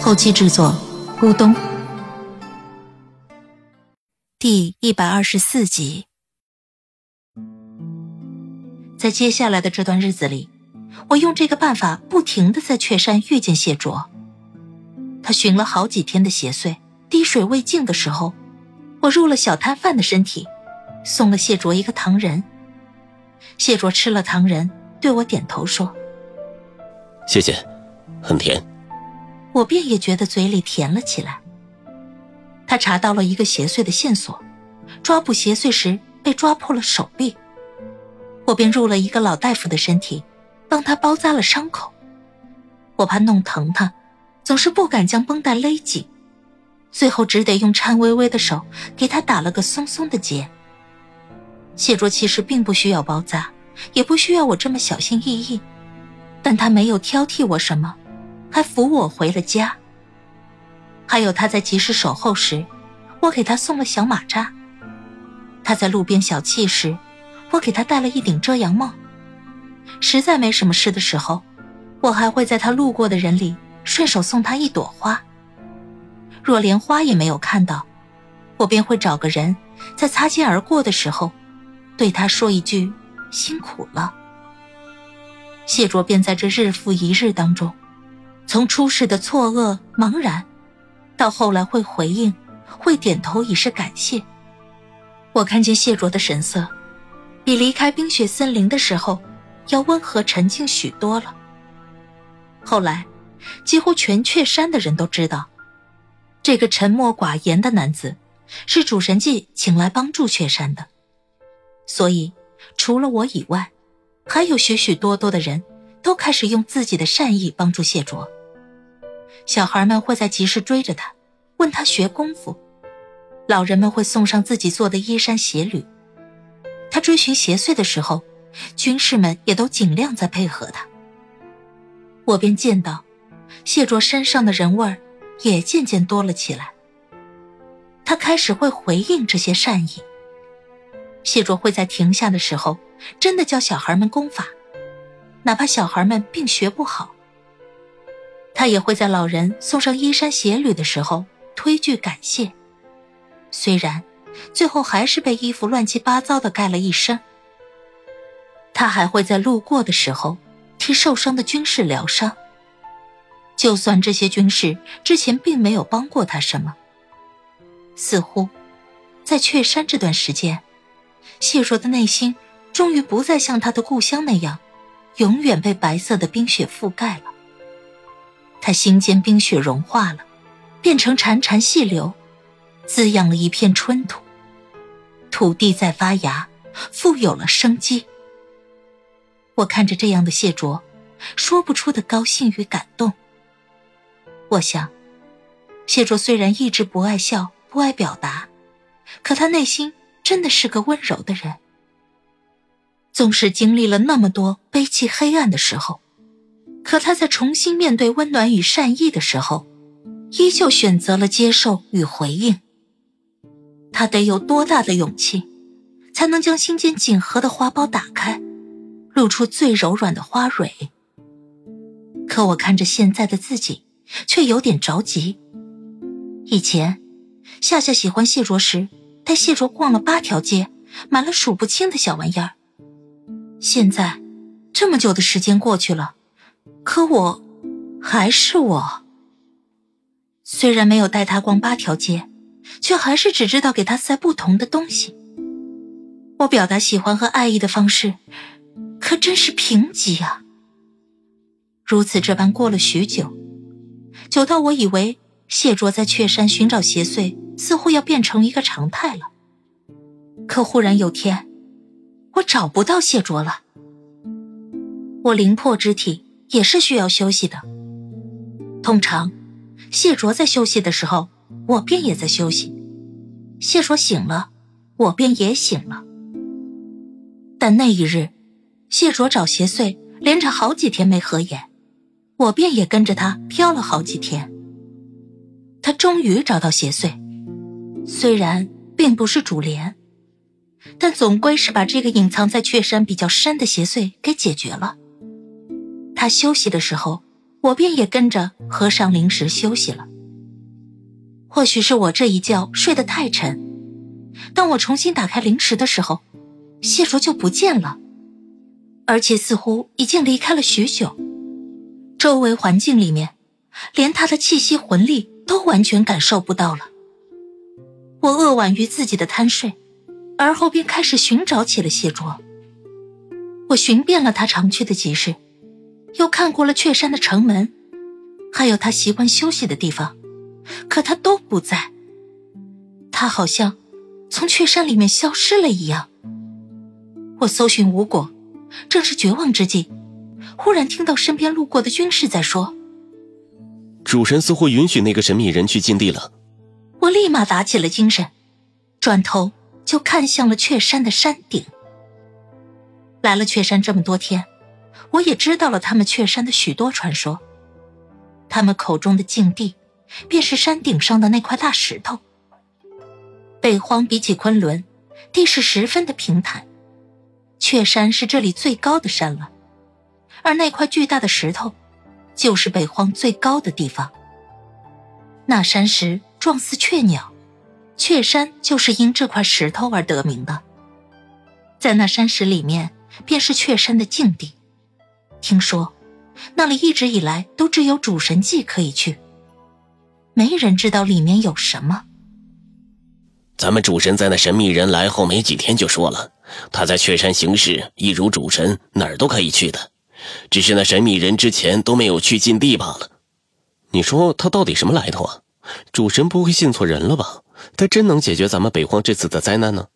后期制作：咕咚。第一百二十四集，在接下来的这段日子里，我用这个办法不停的在雀山遇见谢卓。他寻了好几天的邪祟，滴水未进的时候，我入了小摊贩的身体，送了谢卓一个糖人。谢卓吃了糖人，对我点头说：“谢谢，很甜。”我便也觉得嘴里甜了起来。他查到了一个邪祟的线索，抓捕邪祟时被抓破了手臂，我便入了一个老大夫的身体，帮他包扎了伤口。我怕弄疼他。总是不敢将绷带勒紧，最后只得用颤巍巍的手给他打了个松松的结。谢卓其实并不需要包扎，也不需要我这么小心翼翼，但他没有挑剔我什么，还扶我回了家。还有他在集市守候时，我给他送了小马扎；他在路边小憩时，我给他戴了一顶遮阳帽。实在没什么事的时候，我还会在他路过的人里。顺手送他一朵花。若连花也没有看到，我便会找个人，在擦肩而过的时候，对他说一句“辛苦了”。谢卓便在这日复一日当中，从初始的错愕茫然，到后来会回应，会点头以示感谢。我看见谢卓的神色，比离开冰雪森林的时候，要温和沉静许多了。后来。几乎全雀山的人都知道，这个沉默寡言的男子是主神祭请来帮助雀山的。所以，除了我以外，还有许许多多的人都开始用自己的善意帮助谢卓。小孩们会在集市追着他，问他学功夫；老人们会送上自己做的衣衫鞋履。他追寻邪祟的时候，军士们也都尽量在配合他。我便见到。谢卓身上的人味儿也渐渐多了起来。他开始会回应这些善意。谢卓会在停下的时候，真的教小孩们功法，哪怕小孩们并学不好。他也会在老人送上衣衫鞋履的时候推拒感谢，虽然最后还是被衣服乱七八糟的盖了一身。他还会在路过的时候替受伤的军士疗伤。就算这些军士之前并没有帮过他什么，似乎在雀山这段时间，谢若的内心终于不再像他的故乡那样，永远被白色的冰雪覆盖了。他心间冰雪融化了，变成潺潺细流，滋养了一片春土，土地在发芽，富有了生机。我看着这样的谢卓，说不出的高兴与感动。我想，谢卓虽然一直不爱笑、不爱表达，可他内心真的是个温柔的人。纵使经历了那么多悲戚黑暗的时候，可他在重新面对温暖与善意的时候，依旧选择了接受与回应。他得有多大的勇气，才能将心间紧合的花苞打开，露出最柔软的花蕊？可我看着现在的自己。却有点着急。以前，夏夏喜欢谢卓时，带谢卓逛了八条街，买了数不清的小玩意儿。现在，这么久的时间过去了，可我，还是我。虽然没有带他逛八条街，却还是只知道给他塞不同的东西。我表达喜欢和爱意的方式，可真是贫瘠啊！如此这般过了许久。久到我以为谢卓在雀山寻找邪祟，似乎要变成一个常态了。可忽然有天，我找不到谢卓了。我灵魄之体也是需要休息的。通常，谢卓在休息的时候，我便也在休息；谢卓醒了，我便也醒了。但那一日，谢卓找邪祟，连着好几天没合眼，我便也跟着他飘了好几天。他终于找到邪祟，虽然并不是主联，但总归是把这个隐藏在雀山比较深的邪祟给解决了。他休息的时候，我便也跟着喝上零食休息了。或许是我这一觉睡得太沉，当我重新打开零食的时候，谢卓就不见了，而且似乎已经离开了许久。周围环境里面，连他的气息魂力都完全感受不到了。我扼腕于自己的贪睡，而后便开始寻找起了谢卓。我寻遍了他常去的集市。又看过了雀山的城门，还有他习惯休息的地方，可他都不在。他好像从雀山里面消失了一样。我搜寻无果，正是绝望之际，忽然听到身边路过的军士在说：“主神似乎允许那个神秘人去禁地了。”我立马打起了精神，转头就看向了雀山的山顶。来了雀山这么多天。我也知道了他们雀山的许多传说，他们口中的禁地，便是山顶上的那块大石头。北荒比起昆仑，地势十分的平坦，雀山是这里最高的山了，而那块巨大的石头，就是北荒最高的地方。那山石状似雀鸟，雀山就是因这块石头而得名的。在那山石里面，便是雀山的禁地。听说，那里一直以来都只有主神祭可以去，没人知道里面有什么。咱们主神在那神秘人来后没几天就说了，他在雀山行事一如主神，哪儿都可以去的，只是那神秘人之前都没有去禁地罢了。你说他到底什么来头啊？主神不会信错人了吧？他真能解决咱们北荒这次的灾难呢？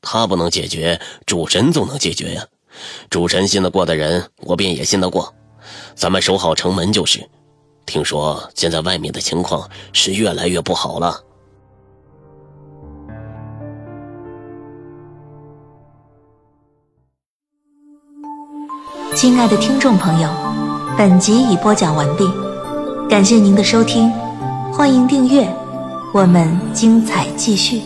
他不能解决，主神总能解决呀。主神信得过的人，我便也信得过。咱们守好城门就是。听说现在外面的情况是越来越不好了。亲爱的听众朋友，本集已播讲完毕，感谢您的收听，欢迎订阅，我们精彩继续。